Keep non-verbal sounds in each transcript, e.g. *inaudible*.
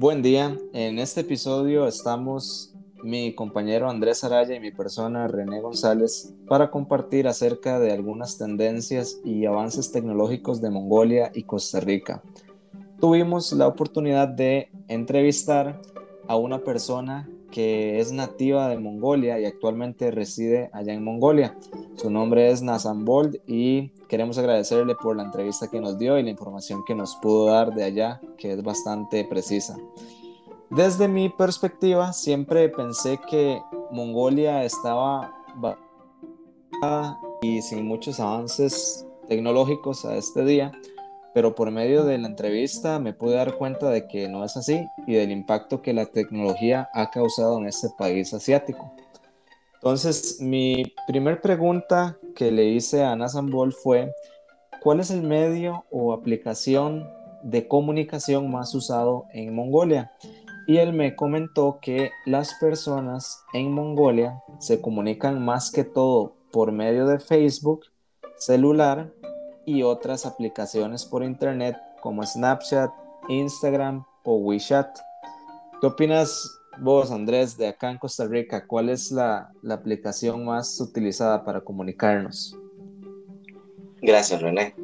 Buen día, en este episodio estamos mi compañero Andrés Araya y mi persona René González para compartir acerca de algunas tendencias y avances tecnológicos de Mongolia y Costa Rica. Tuvimos la oportunidad de entrevistar a una persona que es nativa de Mongolia y actualmente reside allá en Mongolia. Su nombre es Nazan Bold y queremos agradecerle por la entrevista que nos dio y la información que nos pudo dar de allá, que es bastante precisa. Desde mi perspectiva, siempre pensé que Mongolia estaba y sin muchos avances tecnológicos a este día, pero por medio de la entrevista me pude dar cuenta de que no es así y del impacto que la tecnología ha causado en este país asiático. Entonces, mi primer pregunta que le hice a Ball fue, ¿cuál es el medio o aplicación de comunicación más usado en Mongolia? Y él me comentó que las personas en Mongolia se comunican más que todo por medio de Facebook, celular y otras aplicaciones por internet como Snapchat, Instagram o WeChat. ¿Qué opinas vos, Andrés, de acá en Costa Rica? ¿Cuál es la, la aplicación más utilizada para comunicarnos? Gracias, René.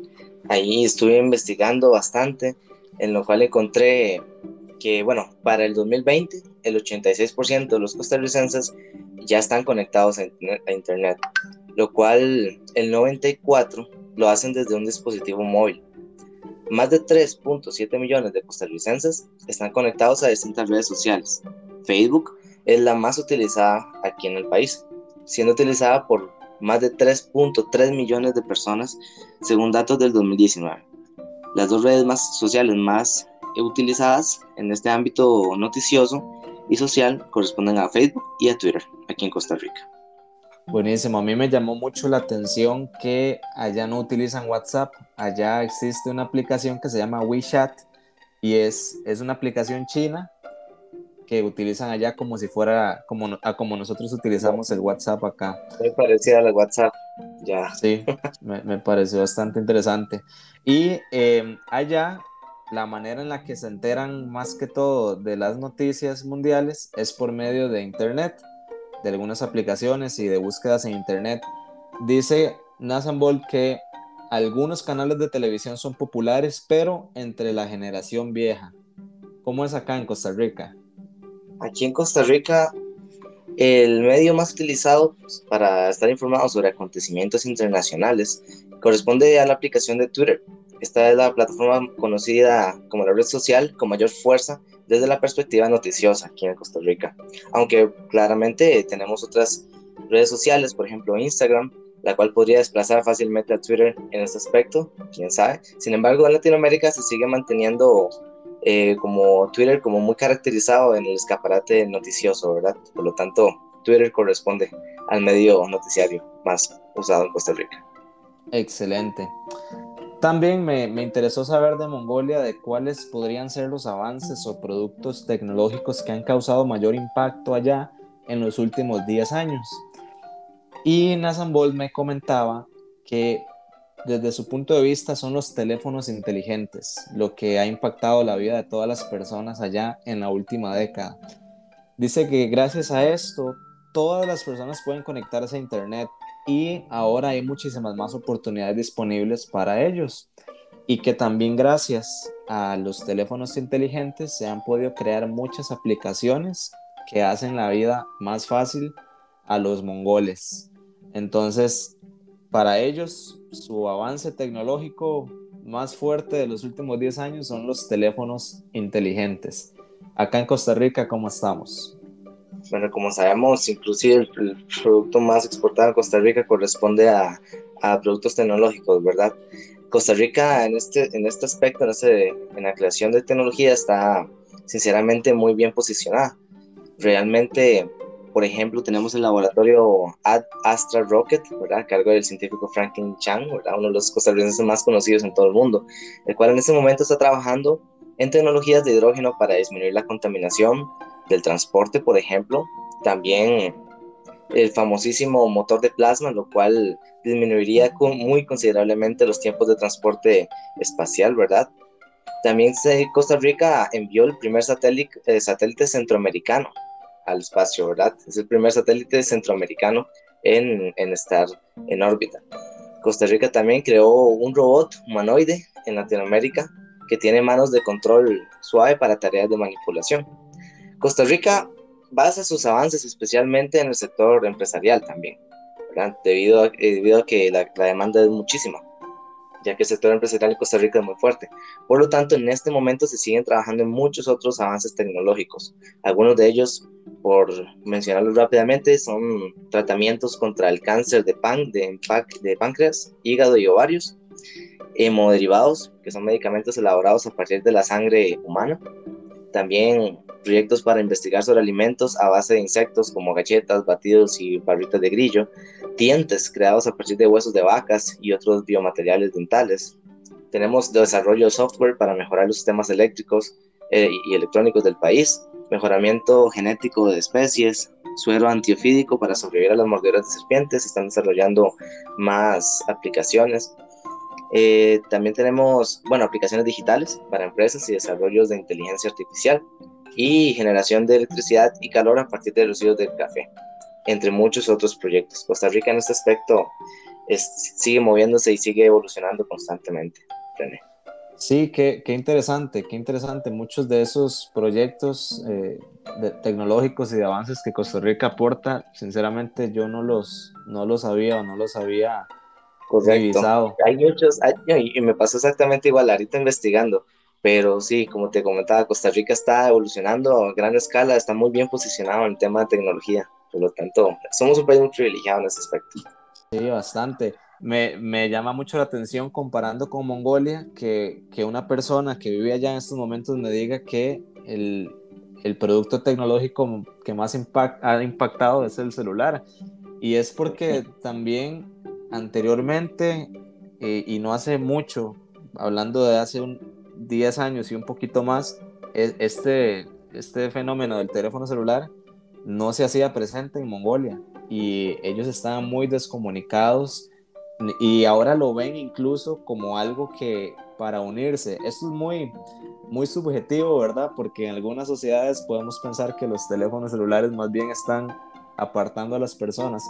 Ahí estuve investigando bastante, en lo cual encontré que, bueno, para el 2020, el 86% de los costarricenses ya están conectados a Internet, lo cual el 94% lo hacen desde un dispositivo móvil. Más de 3.7 millones de costarricenses están conectados a distintas redes sociales. Facebook es la más utilizada aquí en el país, siendo utilizada por más de 3.3 millones de personas según datos del 2019. Las dos redes más sociales más utilizadas en este ámbito noticioso y social corresponden a Facebook y a Twitter aquí en Costa Rica. Buenísimo, a mí me llamó mucho la atención que allá no utilizan WhatsApp, allá existe una aplicación que se llama WeChat y es, es una aplicación china que utilizan allá como si fuera como, a como nosotros utilizamos el WhatsApp acá. Muy parecida a la WhatsApp, ya. Sí, me, me pareció bastante interesante. Y eh, allá la manera en la que se enteran más que todo de las noticias mundiales es por medio de Internet de algunas aplicaciones y de búsquedas en Internet. Dice Nathan Bolt que algunos canales de televisión son populares, pero entre la generación vieja. ¿Cómo es acá en Costa Rica? Aquí en Costa Rica, el medio más utilizado pues, para estar informado sobre acontecimientos internacionales corresponde a la aplicación de Twitter. Esta es la plataforma conocida como la red social con mayor fuerza desde la perspectiva noticiosa aquí en Costa Rica. Aunque claramente tenemos otras redes sociales, por ejemplo Instagram, la cual podría desplazar fácilmente a Twitter en este aspecto, quién sabe. Sin embargo, en Latinoamérica se sigue manteniendo eh, como Twitter como muy caracterizado en el escaparate noticioso, ¿verdad? Por lo tanto, Twitter corresponde al medio noticiario más usado en Costa Rica. Excelente. También me, interesó saber de Mongolia de cuáles podrían ser los avances o productos tecnológicos que han causado mayor impacto allá en los últimos 10 años. Y Nathan Bolt me comentaba que desde su punto de vista son los teléfonos inteligentes, lo que ha impactado la vida de todas las personas allá en la última década. Dice que gracias a esto, todas las personas pueden conectarse a Internet y ahora hay muchísimas más oportunidades disponibles para ellos y que también gracias a los teléfonos inteligentes se han podido crear muchas aplicaciones que hacen la vida más fácil a los mongoles. Entonces, para ellos, su avance tecnológico más fuerte de los últimos 10 años son los teléfonos inteligentes. Acá en Costa Rica, ¿cómo estamos? Bueno, como sabemos, inclusive el, producto más exportado en Costa Rica corresponde a, a, productos tecnológicos, ¿verdad? Costa Rica en este, en este aspecto, en, este, en la creación de tecnología, está sinceramente muy bien posicionada. Realmente, por ejemplo, tenemos el laboratorio Ad Astra Rocket, ¿verdad? A cargo del científico Franklin Chang, ¿verdad? Uno de los costarricenses más conocidos en todo el mundo, el cual en este momento está trabajando en tecnologías de hidrógeno para disminuir la contaminación, del transporte, por ejemplo, también el famosísimo motor de plasma, lo cual disminuiría muy considerablemente los tiempos de transporte espacial, ¿verdad? También Costa Rica envió el primer satélite, eh, satélite centroamericano al espacio, ¿verdad? Es el primer satélite centroamericano en, en estar en órbita. Costa Rica también creó un robot humanoide en Latinoamérica que tiene manos de control suave para tareas de manipulación. Costa Rica basa sus avances especialmente en el sector empresarial también, Debido, a, eh, debido a que la, demanda es muchísima ya que el sector empresarial en Costa Rica es muy fuerte. Por lo tanto, en este momento se siguen trabajando en muchos otros avances tecnológicos. Algunos de ellos, por mencionarlos rápidamente, son tratamientos contra el cáncer de, de páncreas, hígado y ovarios, hemoderivados, que son medicamentos elaborados a partir de la sangre humana. También proyectos para investigar sobre alimentos a base de insectos como galletas, batidos y barritas de grillo, dientes creados a partir de huesos de vacas y otros biomateriales dentales. Tenemos desarrollo de software para mejorar los sistemas eléctricos eh, y electrónicos del país, mejoramiento genético de especies, suero antiofídico para sobrevivir a las mordeduras de serpientes, están desarrollando más aplicaciones. Eh, también tenemos, bueno, aplicaciones digitales para empresas y desarrollos de inteligencia artificial y generación de electricidad y calor a partir de residuos del café, entre muchos otros proyectos. Costa Rica en este aspecto sigue moviéndose y sigue evolucionando constantemente. René. Sí, qué, qué, interesante, qué interesante. Muchos de esos proyectos eh, tecnológicos y de avances que Costa Rica aporta, sinceramente yo no los, no los sabía o no los había revisado. Hay muchos, y me pasó exactamente igual, ahorita investigando. Pero sí, como te comentaba, Costa Rica está evolucionando a gran escala, está muy bien posicionado en el tema de tecnología. Por lo tanto, somos un país muy privilegiado en ese aspecto. Sí, bastante. Me, me, llama mucho la atención comparando con Mongolia que, que, una persona que vive allá en estos momentos me diga que el, el producto tecnológico que más impact, ha impactado es el celular. Y es porque también anteriormente, eh, y no hace mucho, hablando de hace un, 10 años y un poquito más, e, este, este fenómeno del teléfono celular no se hacía presente en Mongolia y ellos estaban muy descomunicados y ahora lo ven incluso como algo que para unirse. Esto es muy, muy subjetivo, ¿verdad? Porque en algunas sociedades podemos pensar que los teléfonos celulares más bien están apartando a las personas,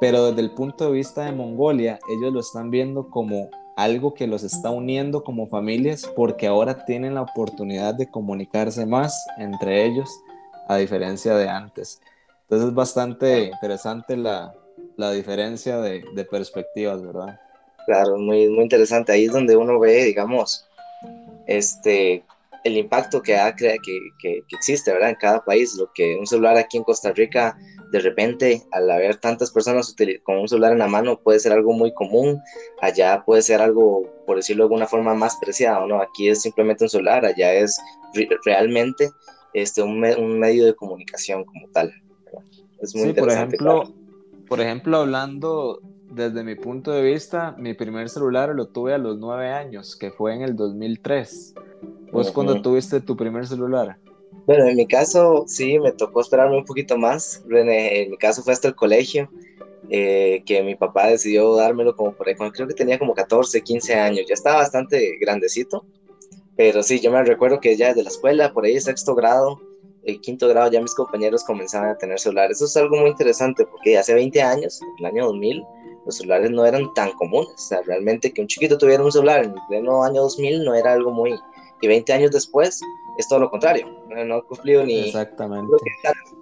pero desde el punto de vista de Mongolia, ellos lo están viendo como algo que los está uniendo como familias porque ahora tienen la oportunidad de comunicarse más entre ellos a diferencia de antes. Entonces es bastante interesante la, la diferencia de, de, perspectivas, ¿verdad? Claro, muy, muy interesante. Ahí es donde uno ve, digamos, este, el impacto que, ha, que, que, que existe, ¿verdad? En cada país. Lo que un celular aquí en Costa Rica de repente al haber tantas personas con un celular en la mano puede ser algo muy común, allá puede ser algo, por decirlo de alguna forma, más preciado, ¿no? Aquí es simplemente un celular, allá es realmente este, un, un, medio de comunicación como tal. Es muy sí, por ejemplo, por ejemplo, hablando desde mi punto de vista, mi primer celular lo tuve a los nueve años, que fue en el 2003. ¿Vos cuando tuviste tu primer celular? Bueno, en mi caso sí, me tocó esperarme un poquito más. En mi caso fue hasta el colegio, eh, que mi papá decidió dármelo como por ahí, creo que tenía como 14, 15 años, ya estaba bastante grandecito, pero sí, yo me recuerdo que ya desde la escuela, por ahí sexto grado, el quinto grado, ya mis compañeros comenzaban a tener celulares. Eso es algo muy interesante porque hace 20 años, en el año 2000, los celulares no eran tan comunes. O sea, realmente que un chiquito tuviera un celular en el pleno año 2000 no era algo muy... Y 20 años después, es todo lo contrario. No, he cumplido ni Exactamente.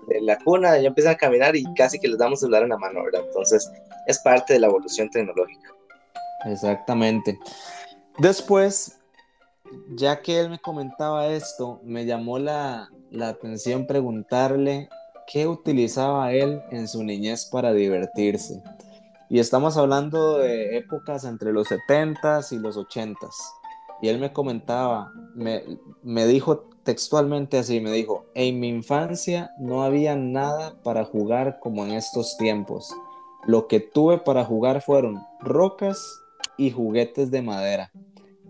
de la cuna, ya empiezan a caminar y casi que les damos celular en la mano, ¿verdad? Entonces, es parte de la evolución tecnológica. Exactamente. Después, ya que él me comentaba esto, me llamó la, la atención preguntarle qué utilizaba él en su niñez para divertirse. Y estamos hablando de épocas entre los 70s y los 80s. Y él me comentaba, me, me dijo textualmente así, me dijo, en mi infancia no había nada para jugar como en estos tiempos. Lo que tuve para jugar fueron rocas y juguetes de madera,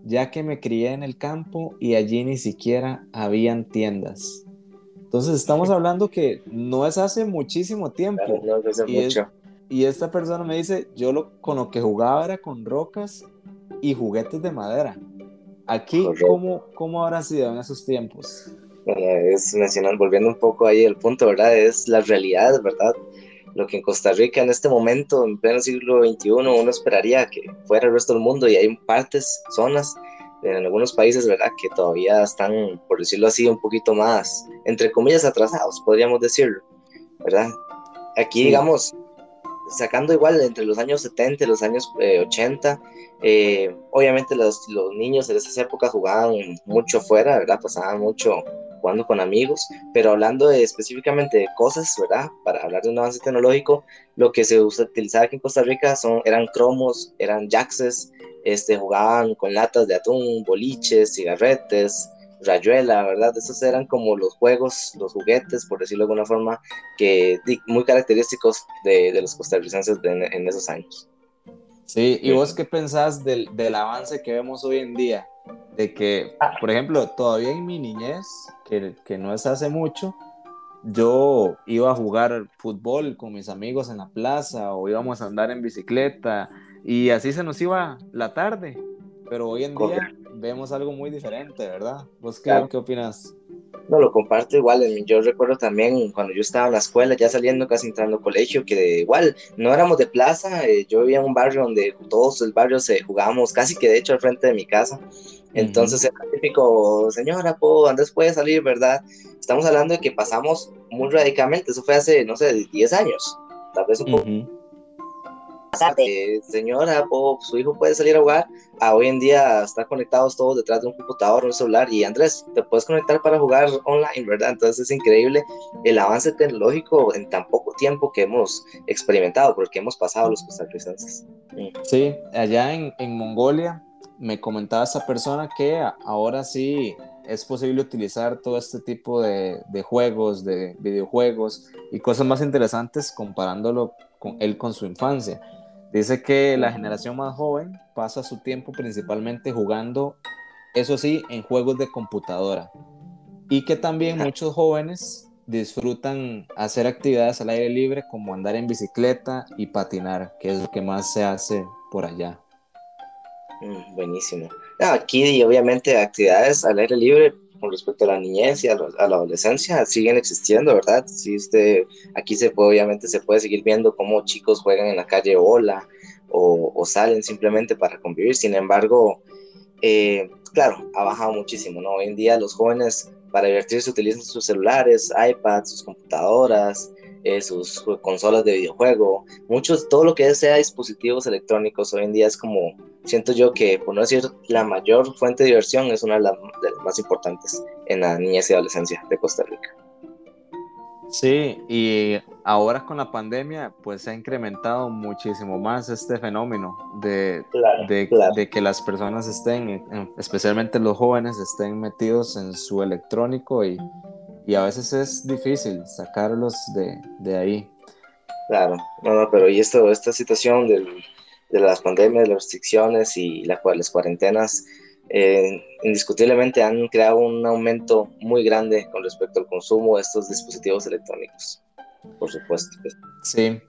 ya que me crié en el campo y allí ni siquiera habían tiendas. Entonces estamos hablando que no es hace muchísimo tiempo. y, y esta persona me dice, yo lo, con lo que jugaba era con rocas y juguetes de madera. Aquí, ¿cómo, ¿cómo habrá sido en esos tiempos? Es mencionando, volviendo un poco ahí el punto, ¿verdad? Es la realidad, ¿verdad? Lo que en Costa Rica en este momento, en pleno siglo XXI, uno esperaría que fuera el resto del mundo y hay partes, zonas en algunos países, ¿verdad? Que todavía están, por decirlo así, un poquito más, entre comillas, atrasados, podríamos decirlo, ¿verdad? Aquí, digamos, sacando igual entre los años 70 y los años 80, eh, eh, obviamente los, los, niños en esas épocas jugaban mucho fuera, ¿verdad? Pasaban mucho jugando con amigos, pero hablando específicamente de cosas, ¿verdad? Para hablar de un avance tecnológico, lo que se utilizaba aquí en Costa Rica son, eran cromos, eran jaxes, este, jugaban con latas de atún, boliches, cigarretes, rayuela, ¿verdad? Esos eran como los juegos, los juguetes, por decirlo de alguna forma, que muy característicos de, los costarricenses en esos años. Sí, ¿y vos qué pensás del, avance que vemos hoy en día? De que, por ejemplo, todavía en mi niñez, que, que no es hace mucho, yo iba a jugar fútbol con mis amigos en la plaza o íbamos a andar en bicicleta y así se nos iba la tarde. Pero hoy en día vemos algo muy diferente, ¿verdad? ¿Vos qué, qué opinas? No, lo comparto igual. Yo recuerdo también cuando yo estaba en la escuela, ya saliendo casi entrando al colegio, que igual no éramos de plaza. Eh, yo vivía en un barrio donde todos el barrio se jugábamos casi que de hecho al frente de mi casa. Entonces era típico, señora, po, Andrés puede salir, ¿verdad? Estamos hablando de que pasamos muy radicalmente. Eso fue hace, no sé, 10 años, tal vez un poco señora, su hijo puede salir a jugar, a hoy en día están conectados todos detrás de un computador, un celular, y Andrés, te puedes conectar para jugar online, ¿verdad? Entonces es increíble el avance tecnológico en tan poco tiempo que hemos experimentado, porque hemos pasado los costarricenses. Sí, allá en, en Mongolia me comentaba esa persona que ahora sí es posible utilizar todo este tipo de, de, juegos, de videojuegos y cosas más interesantes comparándolo con él con su infancia. Dice que la generación más joven pasa su tiempo principalmente jugando, eso sí, en juegos de computadora. Y que también muchos jóvenes disfrutan hacer actividades al aire libre como andar en bicicleta y patinar, que es lo que más se hace por allá. Mm, buenísimo. Aquí obviamente actividades al aire libre con respecto a la niñez y a, la adolescencia siguen existiendo, ¿verdad? Sí, este, aquí se puede, obviamente se puede seguir viendo cómo chicos juegan en la calle Ola o, o salen simplemente para convivir. Sin embargo, eh, claro, ha bajado muchísimo, ¿no? Hoy en día los jóvenes para divertirse utilizan sus celulares, iPads, sus computadoras, eh, sus consolas de videojuego, muchos, todo lo que sea dispositivos electrónicos hoy en día es como, siento yo que, por no decir la mayor fuente de diversión, es una de, las más importantes en la niñez y adolescencia de Costa Rica. Sí, y ahora con la pandemia, pues se ha incrementado muchísimo más este fenómeno de, de, que las personas estén, especialmente los jóvenes, estén metidos en su electrónico y, y a veces es difícil sacarlos de, de ahí. Claro, no, no, pero y esto, esta situación del, de las pandemias, las restricciones y la, las cuarentenas, eh, indiscutiblemente han creado un aumento muy grande con respecto al consumo de estos dispositivos electrónicos, por supuesto. Sí.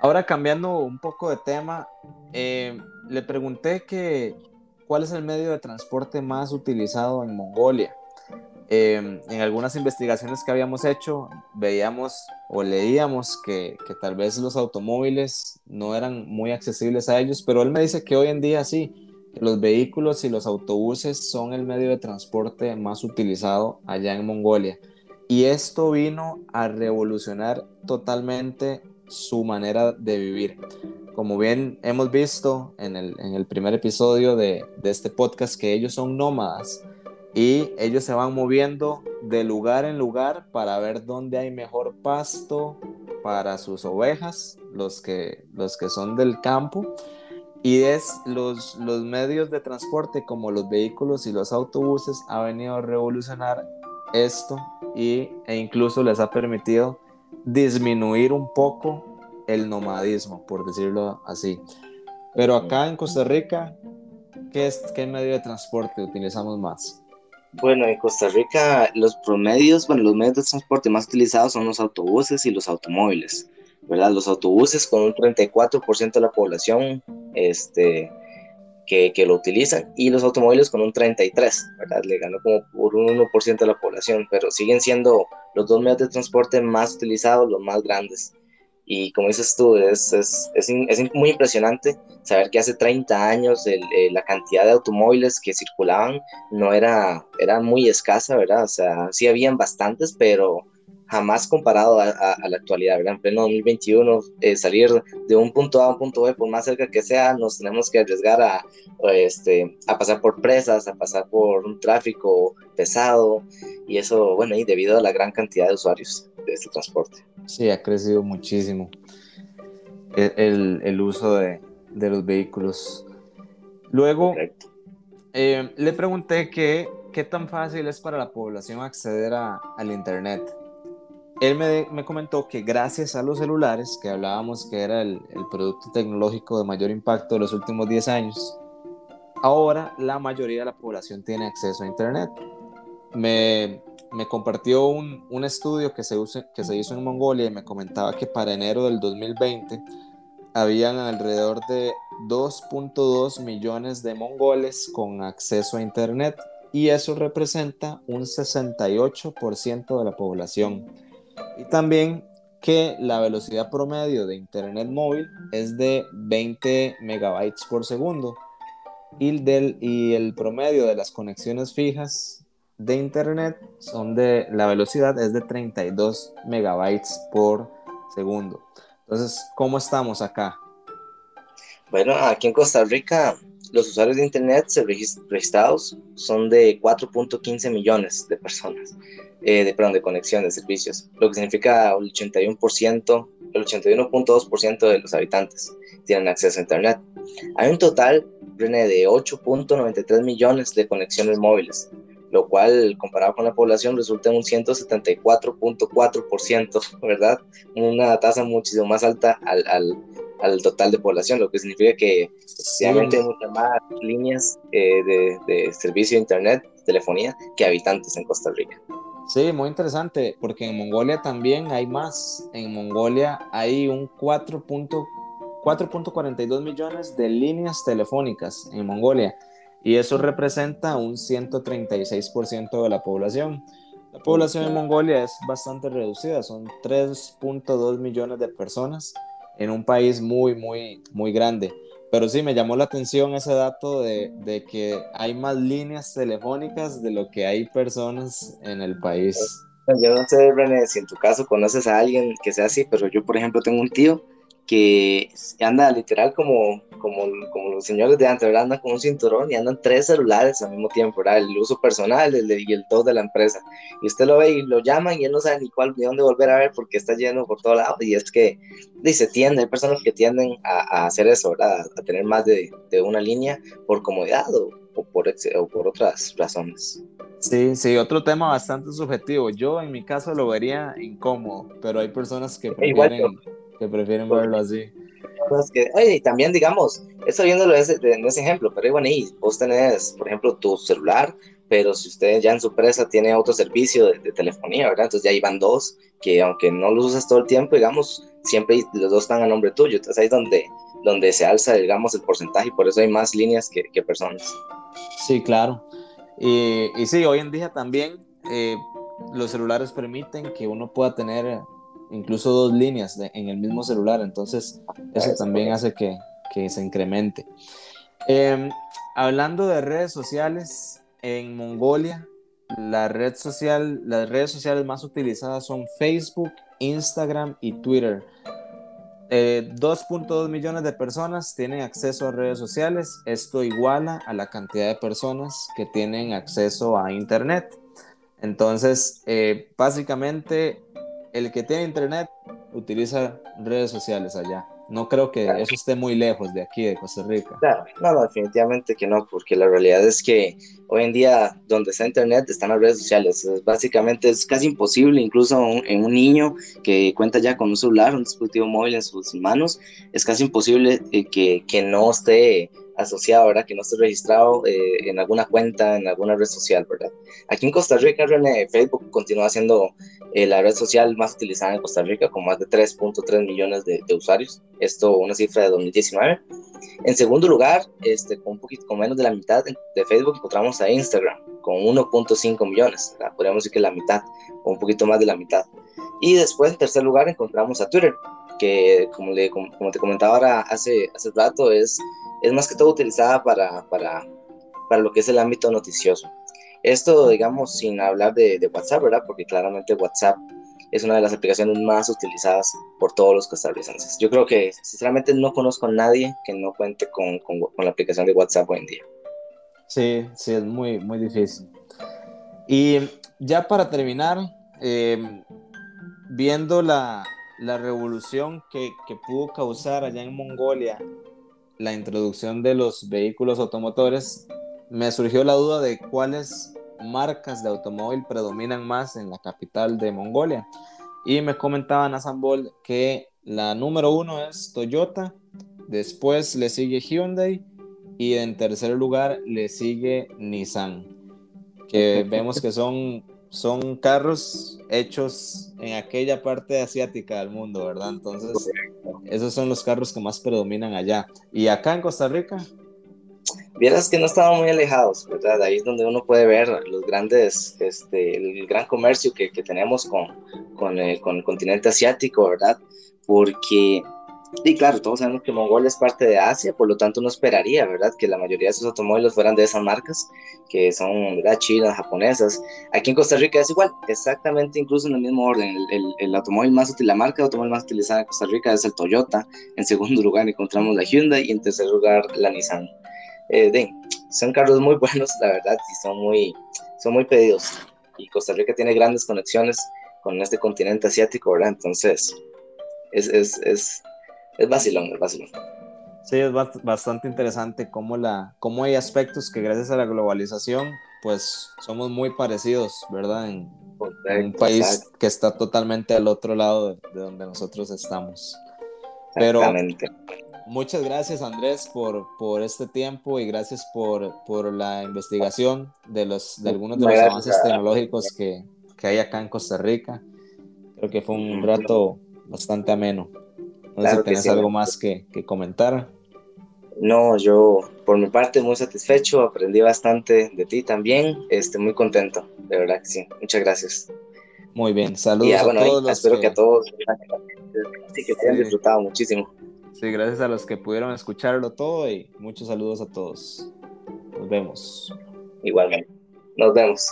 Ahora cambiando un poco de tema, eh, le pregunté que cuál es el medio de transporte más utilizado en Mongolia. Em, en algunas investigaciones que habíamos hecho, veíamos o leíamos que, que, tal vez los automóviles no eran muy accesibles a ellos, pero él me dice que hoy en día sí, que los vehículos y los autobuses son el medio de transporte más utilizado allá en Mongolia. Y esto vino a revolucionar totalmente su manera de vivir. Como bien hemos visto en el, en el primer episodio de, de este podcast, que ellos son nómadas y ellos se van moviendo de lugar en lugar para ver dónde hay mejor pasto para sus ovejas, los que, los que son del campo. Y es los, los medios de transporte como los vehículos y los autobuses ha venido a revolucionar esto y, e incluso les ha permitido disminuir un poco el nomadismo, por decirlo así. Pero acá en Costa Rica, ¿qué, es, qué medio de transporte utilizamos más? Bueno, en Costa Rica los promedios, bueno, los medios de transporte más utilizados son los autobuses y los automóviles, ¿verdad? Los autobuses con un 34% de la población, este, que, que, lo utilizan y los automóviles con un 33, ¿verdad? Le ganó como por un 1% de la población, pero siguen siendo los dos medios de transporte más utilizados, los más grandes. Y como dices tú, es, es, es, es muy impresionante saber que hace 30 años el, eh, la cantidad de automóviles que circulaban no era, era muy escasa, ¿verdad? O sea, sí habían bastantes, pero jamás comparado a, a, la actualidad, ¿verdad? En pleno 2021, eh, salir de un punto A a un punto B, por más cerca que sea, nos tenemos que arriesgar a, este, a pasar por presas, a pasar por un tráfico pesado, y eso, bueno, y debido a la gran cantidad de usuarios de este transporte. Sí, ha crecido muchísimo el, el, uso de, de, los vehículos. Luego, eh, le pregunté que, qué tan fácil es para la población acceder a, al Internet él me, me, comentó que gracias a los celulares, que hablábamos que era el, el, producto tecnológico de mayor impacto de los últimos 10 años, ahora la mayoría de la población tiene acceso a Internet. Me, compartió un, estudio que se, que se hizo en Mongolia y me comentaba que para enero del 2020 habían alrededor de 2.2 millones de mongoles con acceso a Internet y eso representa un 68% de la población. Y también que la velocidad promedio de Internet móvil es de 20 megabytes por segundo y el promedio de las conexiones fijas de Internet son de la velocidad es de 32 megabytes por segundo. Entonces, ¿cómo estamos acá? Bueno, aquí en Costa Rica los usuarios de Internet registrados son de 4.15 millones de personas, eh, de, perdón, de conexión de servicios, lo que significa el 81%, el 81.2% de los habitantes tienen acceso a Internet. Hay un total, René, de 8.93 millones de conexiones móviles, lo cual comparado con la población resulta en un 174.4%, *laughs* ¿verdad? Una tasa muchísimo más alta al, al al total de población, lo que significa que efectivamente hay muchas más líneas eh, de, de, servicio de internet, telefonía, que habitantes en Costa Rica. Sí, muy interesante, porque en Mongolia también hay más. En Mongolia hay un 4.42 millones de líneas telefónicas en Mongolia, y eso representa un 136% de la población. La población en Mongolia es bastante reducida, son 3.2 millones de personas en un país muy, muy, muy grande. Pero sí, me llamó la atención ese dato de, de, que hay más líneas telefónicas de lo que hay personas en el país. Yo no sé, René, si en tu caso conoces a alguien que sea así, pero yo, por ejemplo, tengo un tío que anda literal como, como, como los señores de antes, ¿verdad? Andan con un cinturón y andan tres celulares al mismo tiempo, ¿verdad? El uso personal el y el dos de la empresa. Y usted lo ve y lo llaman y él no sabe ni cuál, ni dónde volver a ver porque está lleno por todo lado. Y es que, dice, tiende, hay personas que tienden a, a hacer eso, ¿verdad? A tener más de, de una línea por comodidad o, o, por, o por otras razones. Sí, sí, otro tema bastante subjetivo. Yo en mi caso lo vería incómodo, pero hay personas que prefieren... Igual, que prefieren verlo así. Que, oye, y también, digamos, estoy viéndolo en ese, en ese ejemplo, pero bueno, y vos tenés, por ejemplo, tu celular, pero si usted ya en su empresa tiene otro servicio de, de, telefonía, ¿verdad? Entonces ya iban dos, que aunque no los usas todo el tiempo, digamos, siempre los dos están a nombre tuyo. Entonces ahí es donde, donde se alza, digamos, el porcentaje y por eso hay más líneas que, que personas. Sí, claro. Y, y, sí, hoy en día también eh, los celulares permiten que uno pueda tener incluso dos líneas de, en el mismo celular, entonces eso también hace que, que se incremente. Eh, hablando de redes sociales, en Mongolia, la red social, las redes sociales más utilizadas son Facebook, Instagram y Twitter. Eh, 2.2 millones de personas tienen acceso a redes sociales. Esto iguala a la cantidad de personas que tienen acceso a Internet. Entonces, eh, básicamente el que tiene internet utiliza redes sociales allá. No creo que claro. eso esté muy lejos de aquí, de Costa Rica. Claro, no, no, definitivamente que no, porque la realidad es que hoy en día donde está internet están las redes sociales. Es, básicamente es casi imposible, incluso un, en un niño que cuenta ya con un celular, un dispositivo móvil en sus manos, es casi imposible eh, que, que no esté asociado, ¿verdad? Que no esté registrado eh, en alguna cuenta, en alguna red social, ¿verdad? Aquí en Costa Rica, René, Facebook continúa siendo eh, la red social más utilizada en Costa Rica, con más de 3.3 millones de, usuarios. Esto, una cifra de 2019. En segundo lugar, este, con un poquito con menos de la mitad de Facebook, encontramos a Instagram, con 1.5 millones. Podríamos decir que la mitad, o un poquito más de la mitad. Y después, en tercer lugar, encontramos a Twitter, que como, le, como, te comentaba ahora hace, hace rato, es, es más que todo utilizada para, para, para lo que es el ámbito noticioso. Esto, digamos, sin hablar de, WhatsApp, ¿verdad? Porque claramente WhatsApp es una de las aplicaciones más utilizadas por todos los costarricenses. Yo creo que, sinceramente, no conozco a nadie que no cuente con, con, con la aplicación de WhatsApp hoy en día. Sí, sí, es muy, muy difícil. Y ya para terminar, eh, viendo la, la revolución que, pudo causar allá en Mongolia la introducción de los vehículos automotores, me surgió la duda de cuáles marcas de automóvil predominan más en la capital de Mongolia. Y me comentaba Nazambol que la número uno es Toyota, después le sigue Hyundai y en tercer lugar le sigue Nissan, que *laughs* vemos que son son carros hechos en aquella parte asiática del mundo, ¿verdad? Entonces, esos son los carros que más predominan allá. ¿Y acá en Costa Rica? Vieras que no estamos muy alejados, ¿verdad? Ahí es donde uno puede ver los grandes, este, el gran comercio que, que tenemos con, con, el, con el continente asiático, ¿verdad? Porque y claro, todos sabemos que Mongolia es parte de Asia, por lo tanto no esperaría, ¿verdad? Que la mayoría de sus automóviles fueran de esas marcas, que son, ¿verdad? Chinas, japonesas. Aquí en Costa Rica es igual, exactamente incluso en el mismo orden. El, el, automóvil más útil, la marca de automóvil más utilizada en Costa Rica es el Toyota. En segundo lugar encontramos la Hyundai y en tercer lugar la Nissan. Eh, son carros muy *laughs* buenos, la verdad, y son muy, son muy pedidos. Y Costa Rica tiene grandes conexiones con este continente asiático, ¿verdad? Entonces, es, es, es es vacilón, es vacilón. Sí, es bastante interesante cómo, la, cómo hay aspectos que gracias a la globalización, pues somos muy parecidos, ¿verdad? En, un país que está totalmente al otro lado de, donde nosotros estamos. Pero muchas gracias Andrés por, por este tiempo y gracias por, por la investigación de, los, de algunos de los avances tecnológicos que, que hay acá en Costa Rica. Creo que fue un rato bastante ameno. No sé si tienes algo más que, que, comentar. No, yo por mi parte muy satisfecho, aprendí bastante de ti también, este, muy contento, de verdad que sí. Muchas gracias. Muy bien, saludos a todos. espero que... a todos sí, que hayan disfrutado muchísimo. Sí, gracias a los que pudieron escucharlo todo y muchos saludos a todos. Nos vemos. Igualmente. Nos vemos.